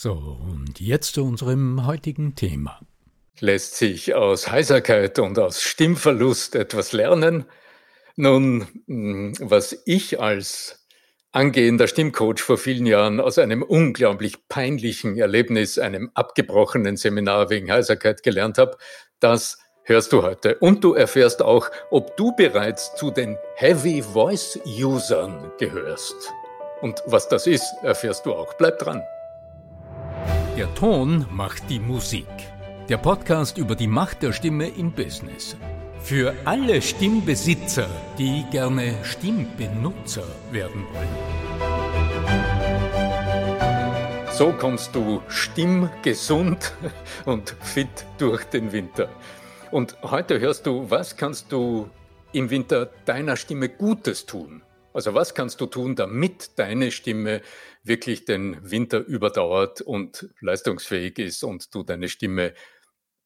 So, und jetzt zu unserem heutigen Thema. Lässt sich aus Heiserkeit und aus Stimmverlust etwas lernen? Nun, hm, was ich als angehender Stimmcoach vor vielen Jahren aus einem unglaublich peinlichen Erlebnis, einem abgebrochenen Seminar wegen Heiserkeit gelernt habe, das hörst du heute. Und du erfährst auch, ob du bereits zu den Heavy Voice Usern gehörst. Und was das ist, erfährst du auch. Bleib dran. Der Ton macht die Musik. Der Podcast über die Macht der Stimme im Business. Für alle Stimmbesitzer, die gerne Stimmbenutzer werden wollen. So kommst du stimmgesund und fit durch den Winter. Und heute hörst du, was kannst du im Winter deiner Stimme Gutes tun? Also was kannst du tun, damit deine Stimme wirklich den Winter überdauert und leistungsfähig ist und du deine Stimme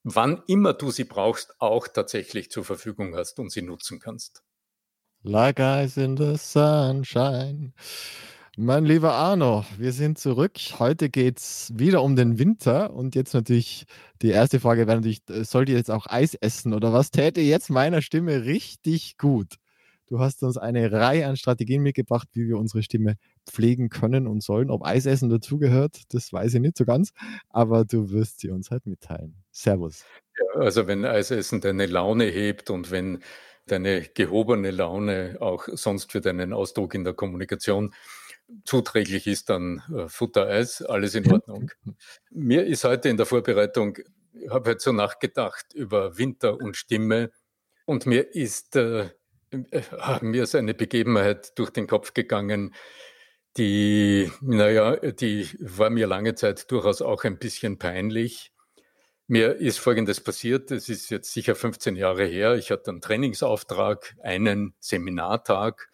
wann immer du sie brauchst, auch tatsächlich zur Verfügung hast und sie nutzen kannst. Like eyes in the sunshine. Mein lieber Arno, wir sind zurück. Heute geht es wieder um den Winter und jetzt natürlich die erste Frage wäre natürlich, äh, sollt ihr jetzt auch Eis essen oder was täte jetzt meiner Stimme richtig gut? Du hast uns eine Reihe an Strategien mitgebracht, wie wir unsere Stimme pflegen können und sollen. Ob Eisessen dazugehört, das weiß ich nicht so ganz, aber du wirst sie uns halt mitteilen. Servus. Ja, also wenn Eisessen deine Laune hebt und wenn deine gehobene Laune auch sonst für deinen Ausdruck in der Kommunikation zuträglich ist, dann äh, Futtereis, alles in Ordnung. Mir ist heute in der Vorbereitung, ich habe heute so nachgedacht über Winter und Stimme und mir ist äh, mir ist eine Begebenheit durch den Kopf gegangen, die, naja, die war mir lange Zeit durchaus auch ein bisschen peinlich. Mir ist Folgendes passiert, es ist jetzt sicher 15 Jahre her. Ich hatte einen Trainingsauftrag, einen Seminartag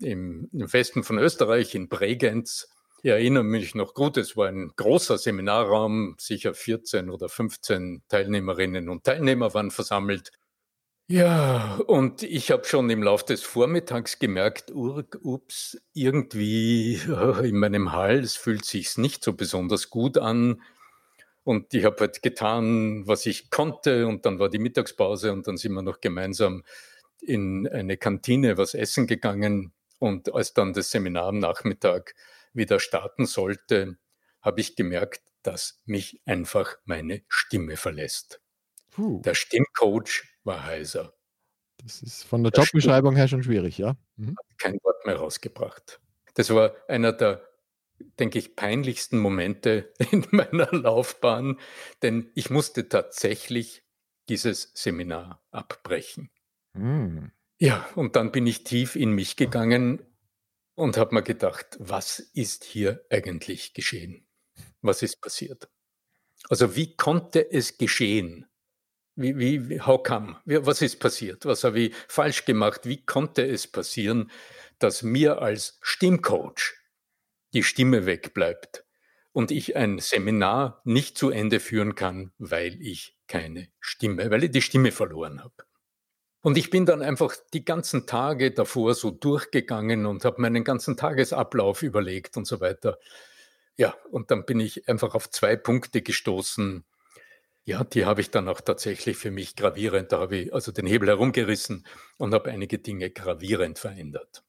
im, im Westen von Österreich in Bregenz. Ich erinnere mich noch gut, es war ein großer Seminarraum, sicher 14 oder 15 Teilnehmerinnen und Teilnehmer waren versammelt. Ja, und ich habe schon im Laufe des Vormittags gemerkt, ups, irgendwie äh, in meinem Hals fühlt sich's nicht so besonders gut an. Und ich habe halt getan, was ich konnte. Und dann war die Mittagspause und dann sind wir noch gemeinsam in eine Kantine was essen gegangen. Und als dann das Seminar am Nachmittag wieder starten sollte, habe ich gemerkt, dass mich einfach meine Stimme verlässt. Puh. Der Stimmcoach war heiser. Das ist von der Jobbeschreibung her schon schwierig, ja? Mhm. Kein Wort mehr rausgebracht. Das war einer der, denke ich, peinlichsten Momente in meiner Laufbahn, denn ich musste tatsächlich dieses Seminar abbrechen. Mhm. Ja, und dann bin ich tief in mich gegangen und habe mir gedacht, was ist hier eigentlich geschehen? Was ist passiert? Also wie konnte es geschehen, wie, wie, how come? Was ist passiert? Was habe ich falsch gemacht? Wie konnte es passieren, dass mir als Stimmcoach die Stimme wegbleibt und ich ein Seminar nicht zu Ende führen kann, weil ich keine Stimme, weil ich die Stimme verloren habe. Und ich bin dann einfach die ganzen Tage davor so durchgegangen und habe meinen ganzen Tagesablauf überlegt und so weiter. Ja, und dann bin ich einfach auf zwei Punkte gestoßen. Ja, die habe ich dann auch tatsächlich für mich gravierend, da habe ich also den Hebel herumgerissen und habe einige Dinge gravierend verändert.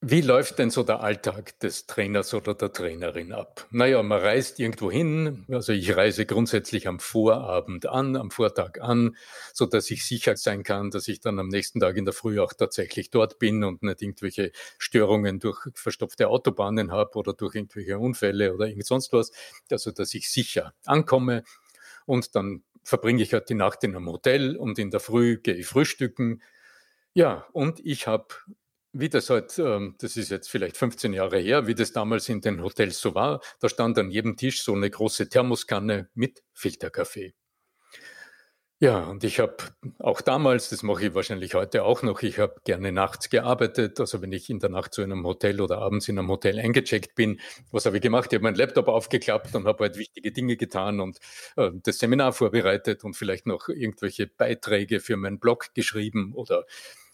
Wie läuft denn so der Alltag des Trainers oder der Trainerin ab? Naja, man reist irgendwo hin. Also ich reise grundsätzlich am Vorabend an, am Vortag an, so dass ich sicher sein kann, dass ich dann am nächsten Tag in der Früh auch tatsächlich dort bin und nicht irgendwelche Störungen durch verstopfte Autobahnen habe oder durch irgendwelche Unfälle oder irgend sonst was. Also, dass ich sicher ankomme und dann verbringe ich halt die Nacht in einem Hotel und in der Früh gehe ich frühstücken. Ja, und ich habe wie das halt, ähm, das ist jetzt vielleicht 15 Jahre her, wie das damals in den Hotels so war, da stand an jedem Tisch so eine große Thermoskanne mit Filterkaffee. Ja, und ich habe auch damals, das mache ich wahrscheinlich heute auch noch, ich habe gerne nachts gearbeitet. Also wenn ich in der Nacht zu einem Hotel oder abends in einem Hotel eingecheckt bin, was habe ich gemacht? Ich habe meinen Laptop aufgeklappt und habe halt wichtige Dinge getan und äh, das Seminar vorbereitet und vielleicht noch irgendwelche Beiträge für meinen Blog geschrieben oder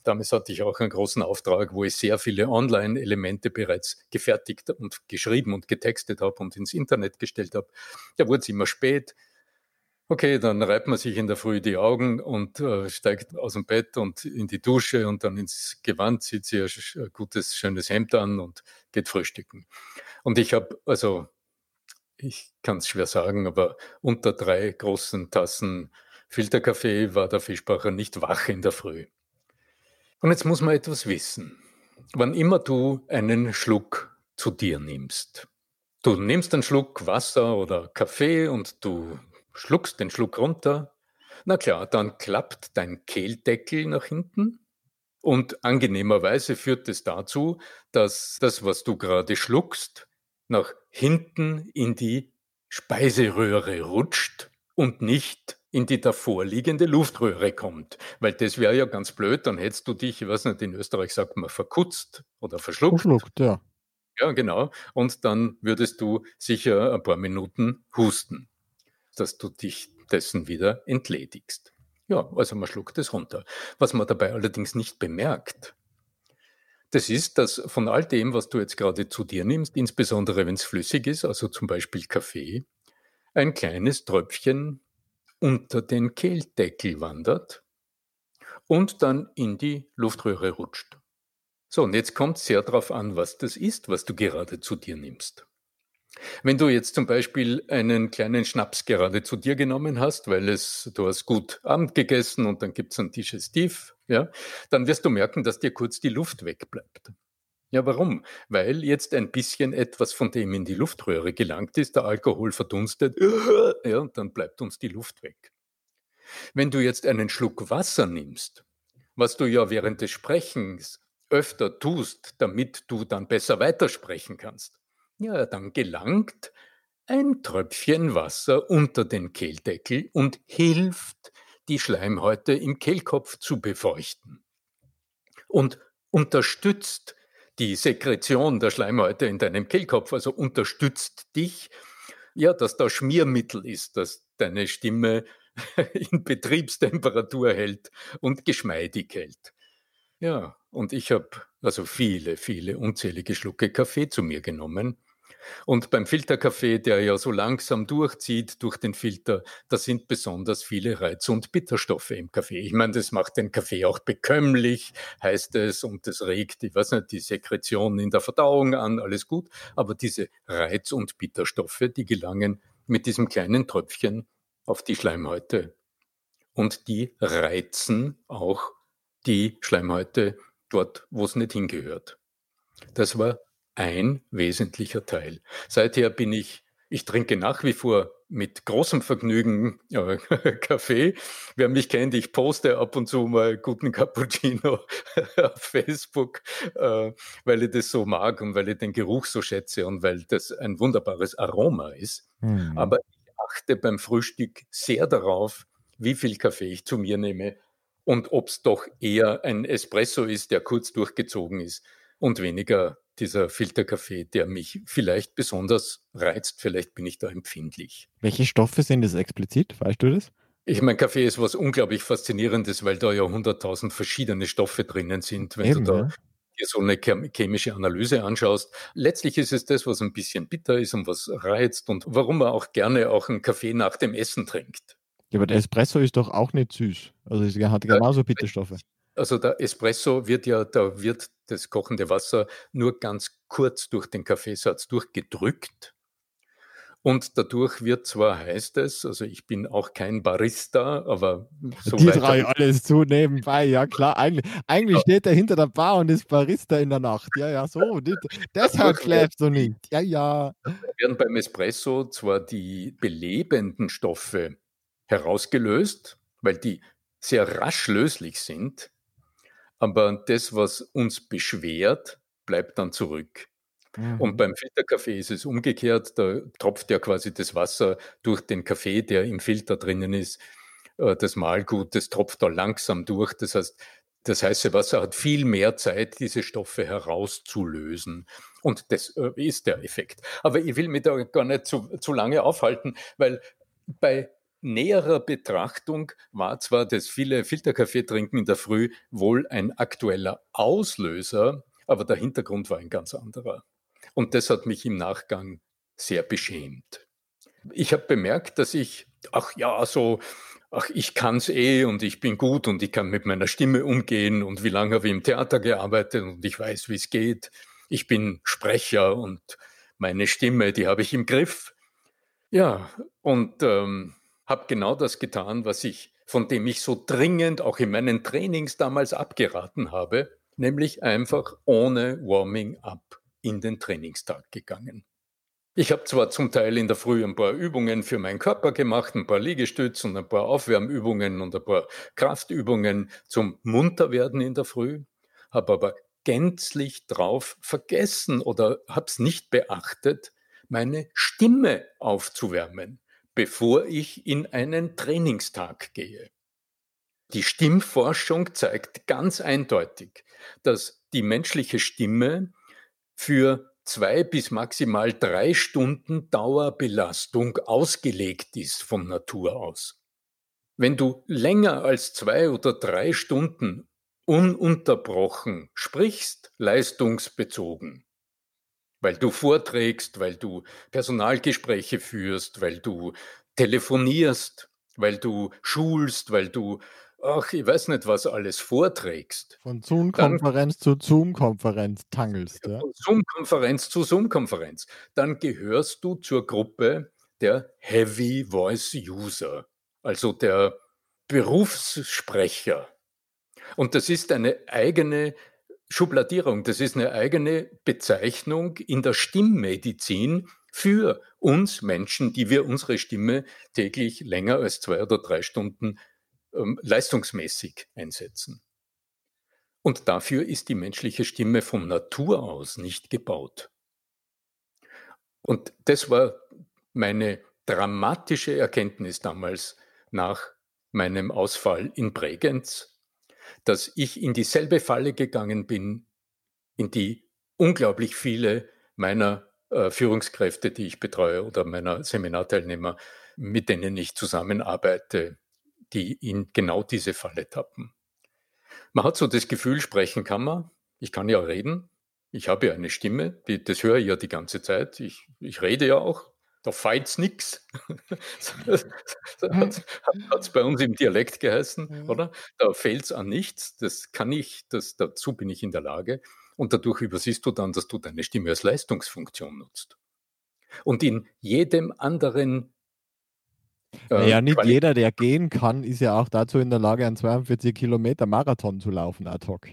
Damals hatte ich auch einen großen Auftrag, wo ich sehr viele Online-Elemente bereits gefertigt und geschrieben und getextet habe und ins Internet gestellt habe. Da wurde es immer spät. Okay, dann reibt man sich in der Früh die Augen und äh, steigt aus dem Bett und in die Dusche und dann ins Gewand, zieht sich ein gutes, schönes Hemd an und geht frühstücken. Und ich habe, also, ich kann es schwer sagen, aber unter drei großen Tassen Filterkaffee war der Fischbacher nicht wach in der Früh. Und jetzt muss man etwas wissen. Wann immer du einen Schluck zu dir nimmst, du nimmst einen Schluck Wasser oder Kaffee und du schluckst den Schluck runter, na klar, dann klappt dein Kehldeckel nach hinten und angenehmerweise führt es dazu, dass das, was du gerade schluckst, nach hinten in die Speiseröhre rutscht und nicht in die davor liegende Luftröhre kommt. Weil das wäre ja ganz blöd, dann hättest du dich, ich weiß nicht, in Österreich sagt man verkutzt oder verschluckt. Verschluckt, ja. Ja, genau. Und dann würdest du sicher ein paar Minuten husten, dass du dich dessen wieder entledigst. Ja, also man schluckt es runter. Was man dabei allerdings nicht bemerkt, das ist, dass von all dem, was du jetzt gerade zu dir nimmst, insbesondere wenn es flüssig ist, also zum Beispiel Kaffee, ein kleines Tröpfchen unter den Kehldeckel wandert und dann in die Luftröhre rutscht. So, und jetzt kommt sehr darauf an, was das ist, was du gerade zu dir nimmst. Wenn du jetzt zum Beispiel einen kleinen Schnaps gerade zu dir genommen hast, weil es, du hast gut Abend gegessen und dann gibt es ein Digestiv, ja, dann wirst du merken, dass dir kurz die Luft wegbleibt. Ja, warum? Weil jetzt ein bisschen etwas von dem in die Luftröhre gelangt ist, der Alkohol verdunstet, ja, und dann bleibt uns die Luft weg. Wenn du jetzt einen Schluck Wasser nimmst, was du ja während des Sprechens öfter tust, damit du dann besser weitersprechen kannst, ja, dann gelangt ein Tröpfchen Wasser unter den Kehldeckel und hilft, die Schleimhäute im Kehlkopf zu befeuchten und unterstützt die Sekretion der Schleimhäute in deinem Kehlkopf, also unterstützt dich, ja, dass da Schmiermittel ist, dass deine Stimme in Betriebstemperatur hält und geschmeidig hält. Ja, und ich habe also viele, viele unzählige Schlucke Kaffee zu mir genommen und beim Filterkaffee, der ja so langsam durchzieht durch den Filter, da sind besonders viele Reiz- und Bitterstoffe im Kaffee. Ich meine, das macht den Kaffee auch bekömmlich, heißt es, und das regt, ich weiß nicht, die Sekretion in der Verdauung an, alles gut. Aber diese Reiz- und Bitterstoffe, die gelangen mit diesem kleinen Tröpfchen auf die Schleimhäute. Und die reizen auch die Schleimhäute dort, wo es nicht hingehört. Das war ein wesentlicher Teil. Seither bin ich, ich trinke nach wie vor mit großem Vergnügen äh, Kaffee. Wer mich kennt, ich poste ab und zu mal guten Cappuccino auf Facebook, äh, weil ich das so mag und weil ich den Geruch so schätze und weil das ein wunderbares Aroma ist. Mhm. Aber ich achte beim Frühstück sehr darauf, wie viel Kaffee ich zu mir nehme und ob es doch eher ein Espresso ist, der kurz durchgezogen ist und weniger dieser Filterkaffee, der mich vielleicht besonders reizt. Vielleicht bin ich da empfindlich. Welche Stoffe sind das explizit? Weißt du das? Ich meine, Kaffee ist was unglaublich Faszinierendes, weil da ja hunderttausend verschiedene Stoffe drinnen sind. Wenn Eben, du da ja. dir so eine chemische Analyse anschaust, letztlich ist es das, was ein bisschen bitter ist und was reizt und warum man auch gerne auch einen Kaffee nach dem Essen trinkt. Ja, aber der Espresso ist doch auch nicht süß. Also es hat genauso Bitterstoffe. Also der Espresso wird ja, da wird das kochende Wasser nur ganz kurz durch den Kaffeesatz durchgedrückt. Und dadurch wird zwar, heißt es, also ich bin auch kein Barista, aber so Die drei alles zu nebenbei, ja klar. Eigentlich, eigentlich steht er hinter der Bar und ist Barista in der Nacht. Ja, ja, so. deshalb schläft du nicht. Ja, ja. Werden beim Espresso zwar die belebenden Stoffe herausgelöst, weil die sehr rasch löslich sind, aber das, was uns beschwert, bleibt dann zurück. Mhm. Und beim Filterkaffee ist es umgekehrt. Da tropft ja quasi das Wasser durch den Kaffee, der im Filter drinnen ist. Äh, das Mahlgut, das tropft da langsam durch. Das heißt, das heiße Wasser hat viel mehr Zeit, diese Stoffe herauszulösen. Und das äh, ist der Effekt. Aber ich will mich da gar nicht zu, zu lange aufhalten, weil bei näherer Betrachtung war zwar das viele Filterkaffee trinken in der Früh wohl ein aktueller Auslöser, aber der Hintergrund war ein ganz anderer. Und das hat mich im Nachgang sehr beschämt. Ich habe bemerkt, dass ich, ach ja, so, ach, ich kann's eh und ich bin gut und ich kann mit meiner Stimme umgehen und wie lange habe ich im Theater gearbeitet und ich weiß, wie es geht. Ich bin Sprecher und meine Stimme, die habe ich im Griff. Ja, und ähm, habe genau das getan, was ich, von dem ich so dringend auch in meinen Trainings damals abgeraten habe, nämlich einfach ohne Warming-up in den Trainingstag gegangen. Ich habe zwar zum Teil in der Früh ein paar Übungen für meinen Körper gemacht, ein paar Liegestütze und ein paar Aufwärmübungen und ein paar Kraftübungen zum Munterwerden in der Früh, habe aber gänzlich drauf vergessen oder habe es nicht beachtet, meine Stimme aufzuwärmen, bevor ich in einen Trainingstag gehe. Die Stimmforschung zeigt ganz eindeutig, dass die menschliche Stimme für zwei bis maximal drei Stunden Dauerbelastung ausgelegt ist von Natur aus. Wenn du länger als zwei oder drei Stunden ununterbrochen sprichst, leistungsbezogen, weil du vorträgst, weil du Personalgespräche führst, weil du telefonierst, weil du schulst, weil du ach, ich weiß nicht, was alles vorträgst. Von Zoom-Konferenz zu Zoom-Konferenz tangelst. Ja? Von Zoom-Konferenz zu Zoom-Konferenz. Dann gehörst du zur Gruppe der Heavy Voice User, also der Berufssprecher. Und das ist eine eigene Schubladierung, das ist eine eigene Bezeichnung in der Stimmmedizin für uns Menschen, die wir unsere Stimme täglich länger als zwei oder drei Stunden ähm, leistungsmäßig einsetzen. Und dafür ist die menschliche Stimme von Natur aus nicht gebaut. Und das war meine dramatische Erkenntnis damals nach meinem Ausfall in Bregenz, dass ich in dieselbe Falle gegangen bin, in die unglaublich viele meiner äh, Führungskräfte, die ich betreue oder meiner Seminarteilnehmer, mit denen ich zusammenarbeite, die in genau diese Falle tappen. Man hat so das Gefühl, sprechen kann man. Ich kann ja reden. Ich habe ja eine Stimme, die, das höre ich ja die ganze Zeit. Ich, ich rede ja auch. Da feilt's nix. das hat es bei uns im Dialekt geheißen, oder? Da fehlt's an nichts. Das kann ich, das, dazu bin ich in der Lage. Und dadurch übersiehst du dann, dass du deine Stimme als Leistungsfunktion nutzt. Und in jedem anderen äh, ja, nicht jeder, der gehen kann, ist ja auch dazu in der Lage, einen 42 Kilometer Marathon zu laufen ad hoc.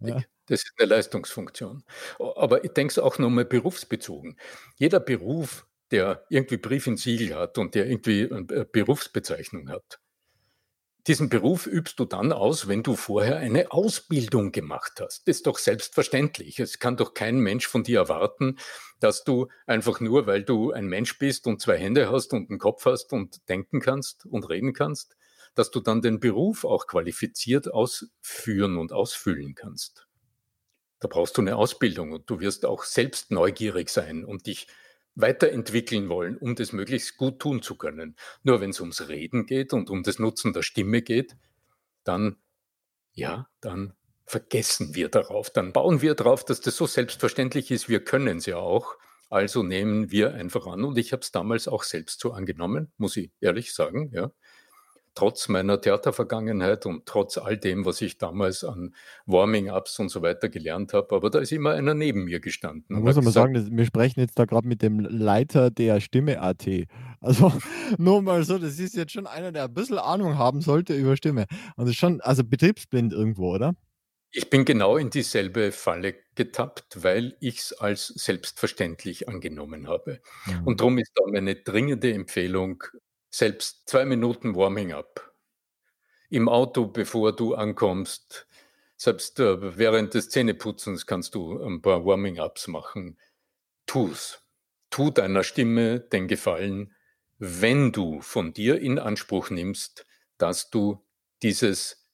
Ja. Das ist eine Leistungsfunktion. Aber ich denke es auch nochmal berufsbezogen. Jeder Beruf, der irgendwie Brief in Siegel hat und der irgendwie eine Berufsbezeichnung hat, diesen Beruf übst du dann aus, wenn du vorher eine Ausbildung gemacht hast. Das ist doch selbstverständlich. Es kann doch kein Mensch von dir erwarten, dass du einfach nur, weil du ein Mensch bist und zwei Hände hast und einen Kopf hast und denken kannst und reden kannst, dass du dann den Beruf auch qualifiziert ausführen und ausfüllen kannst. Da brauchst du eine Ausbildung und du wirst auch selbst neugierig sein und dich weiterentwickeln wollen, um das möglichst gut tun zu können. Nur wenn es ums Reden geht und um das Nutzen der Stimme geht, dann, ja, dann vergessen wir darauf. Dann bauen wir darauf, dass das so selbstverständlich ist, wir können es ja auch. Also nehmen wir einfach an. Und ich habe es damals auch selbst so angenommen, muss ich ehrlich sagen. Ja trotz meiner Theatervergangenheit und trotz all dem, was ich damals an Warming-Ups und so weiter gelernt habe. Aber da ist immer einer neben mir gestanden. Man muss aber sagen, wir sprechen jetzt da gerade mit dem Leiter der Stimme AT. Also nur mal so, das ist jetzt schon einer, der ein bisschen Ahnung haben sollte über Stimme. Und das ist schon, also betriebsblind irgendwo, oder? Ich bin genau in dieselbe Falle getappt, weil ich es als selbstverständlich angenommen habe. Mhm. Und darum ist da meine dringende Empfehlung, selbst zwei Minuten Warming-up. Im Auto, bevor du ankommst, selbst äh, während des Zähneputzens kannst du ein paar Warming-ups machen. Tu's. Tu deiner Stimme den Gefallen, wenn du von dir in Anspruch nimmst, dass du dieses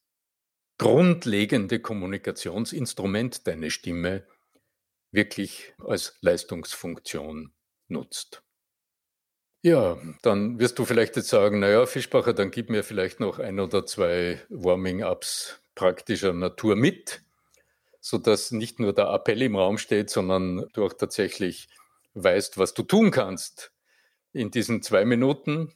grundlegende Kommunikationsinstrument, deine Stimme, wirklich als Leistungsfunktion nutzt. Ja, dann wirst du vielleicht jetzt sagen, naja, Fischbacher, dann gib mir vielleicht noch ein oder zwei Warming-ups praktischer Natur mit, sodass nicht nur der Appell im Raum steht, sondern du auch tatsächlich weißt, was du tun kannst in diesen zwei Minuten.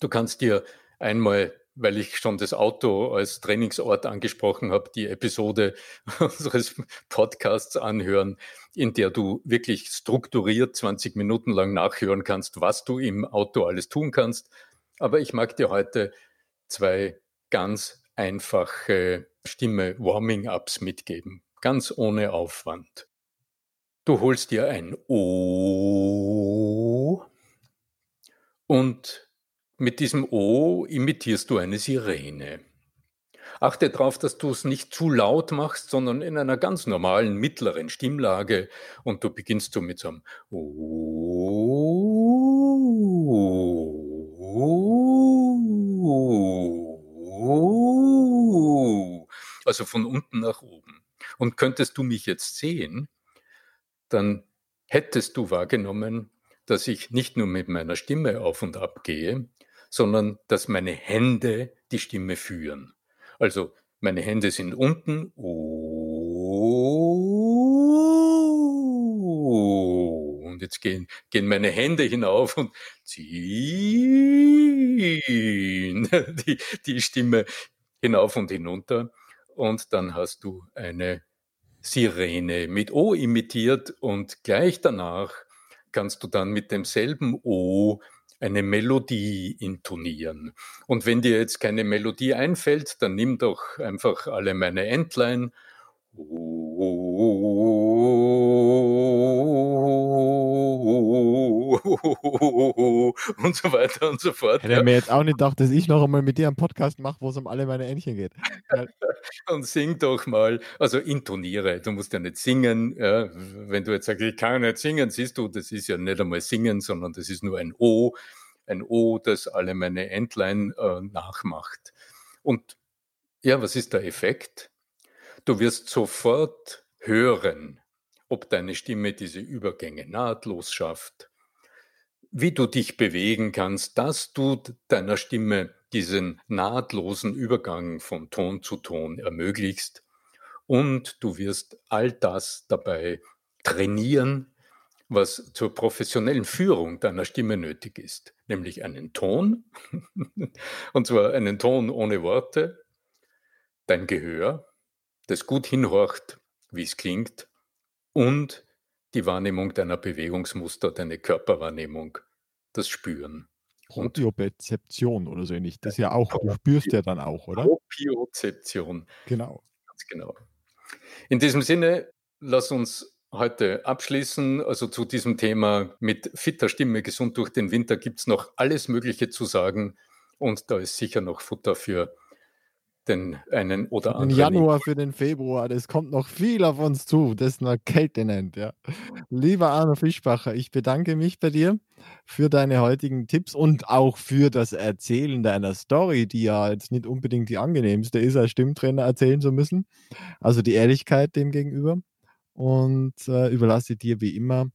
Du kannst dir einmal weil ich schon das Auto als Trainingsort angesprochen habe, die Episode unseres Podcasts anhören, in der du wirklich strukturiert 20 Minuten lang nachhören kannst, was du im Auto alles tun kannst. Aber ich mag dir heute zwei ganz einfache Stimme-Warming-Ups mitgeben, ganz ohne Aufwand. Du holst dir ein O und mit diesem O imitierst du eine Sirene. Achte darauf, dass du es nicht zu laut machst, sondern in einer ganz normalen mittleren Stimmlage und du beginnst so mit so einem O. Also von unten nach oben. Und könntest du mich jetzt sehen, dann hättest du wahrgenommen, dass ich nicht nur mit meiner Stimme auf und ab gehe, sondern dass meine Hände die Stimme führen. Also meine Hände sind unten. Und jetzt gehen, gehen meine Hände hinauf und ziehen die, die Stimme hinauf und hinunter. Und dann hast du eine Sirene mit O imitiert und gleich danach kannst du dann mit demselben O eine Melodie intonieren. Und wenn dir jetzt keine Melodie einfällt, dann nimm doch einfach alle meine Endline. Und so weiter und so fort. Hätte ja. mir jetzt auch nicht gedacht, dass ich noch einmal mit dir einen Podcast mache, wo es um alle meine Entchen geht. und sing doch mal, also intoniere. Du musst ja nicht singen. Ja. Wenn du jetzt sagst, ich kann nicht singen, siehst du, das ist ja nicht einmal singen, sondern das ist nur ein O, ein O, das alle meine Endline äh, nachmacht. Und ja, was ist der Effekt? Du wirst sofort hören, ob deine Stimme diese Übergänge nahtlos schafft, wie du dich bewegen kannst, dass du deiner Stimme diesen nahtlosen Übergang von Ton zu Ton ermöglichst und du wirst all das dabei trainieren, was zur professionellen Führung deiner Stimme nötig ist, nämlich einen Ton, und zwar einen Ton ohne Worte, dein Gehör, das gut hinhorcht, wie es klingt, und die Wahrnehmung deiner Bewegungsmuster, deine Körperwahrnehmung, das Spüren. Propriozeption oder so ähnlich. Das ist ja auch, du spürst ja dann auch, oder? Propriozeption. Genau. Ganz genau. In diesem Sinne, lass uns heute abschließen. Also zu diesem Thema mit fitter Stimme gesund durch den Winter gibt es noch alles Mögliche zu sagen. Und da ist sicher noch Futter für den einen oder anderen. Januar für den Februar, das kommt noch viel auf uns zu, das eine Kälte nennt, ja. Lieber Arno Fischbacher, ich bedanke mich bei dir für deine heutigen Tipps und auch für das Erzählen deiner Story, die ja jetzt nicht unbedingt die angenehmste ist, als Stimmtrainer erzählen zu müssen. Also die Ehrlichkeit dem gegenüber. Und äh, überlasse dir wie immer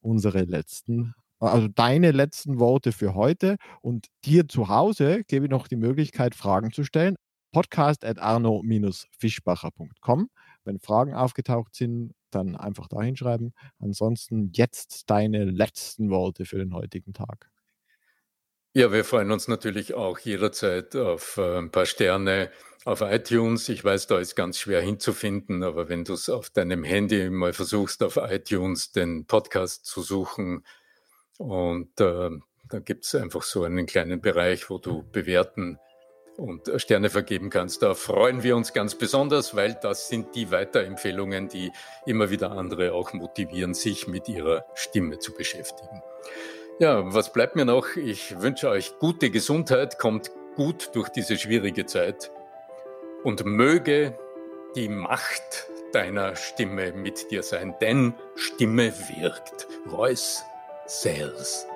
unsere letzten also deine letzten Worte für heute und dir zu Hause gebe ich noch die Möglichkeit, Fragen zu stellen. podcast.arno-fischbacher.com. Wenn Fragen aufgetaucht sind, dann einfach da hinschreiben. Ansonsten jetzt deine letzten Worte für den heutigen Tag. Ja, wir freuen uns natürlich auch jederzeit auf äh, ein paar Sterne auf iTunes. Ich weiß, da ist ganz schwer hinzufinden, aber wenn du es auf deinem Handy mal versuchst, auf iTunes den Podcast zu suchen und äh, da gibt es einfach so einen kleinen Bereich, wo du bewerten und Sterne vergeben kannst. Da freuen wir uns ganz besonders, weil das sind die Weiterempfehlungen, die immer wieder andere auch motivieren, sich mit ihrer Stimme zu beschäftigen. Ja, was bleibt mir noch? Ich wünsche euch gute Gesundheit, kommt gut durch diese schwierige Zeit und möge die Macht deiner Stimme mit dir sein, denn Stimme wirkt. Voice Sales.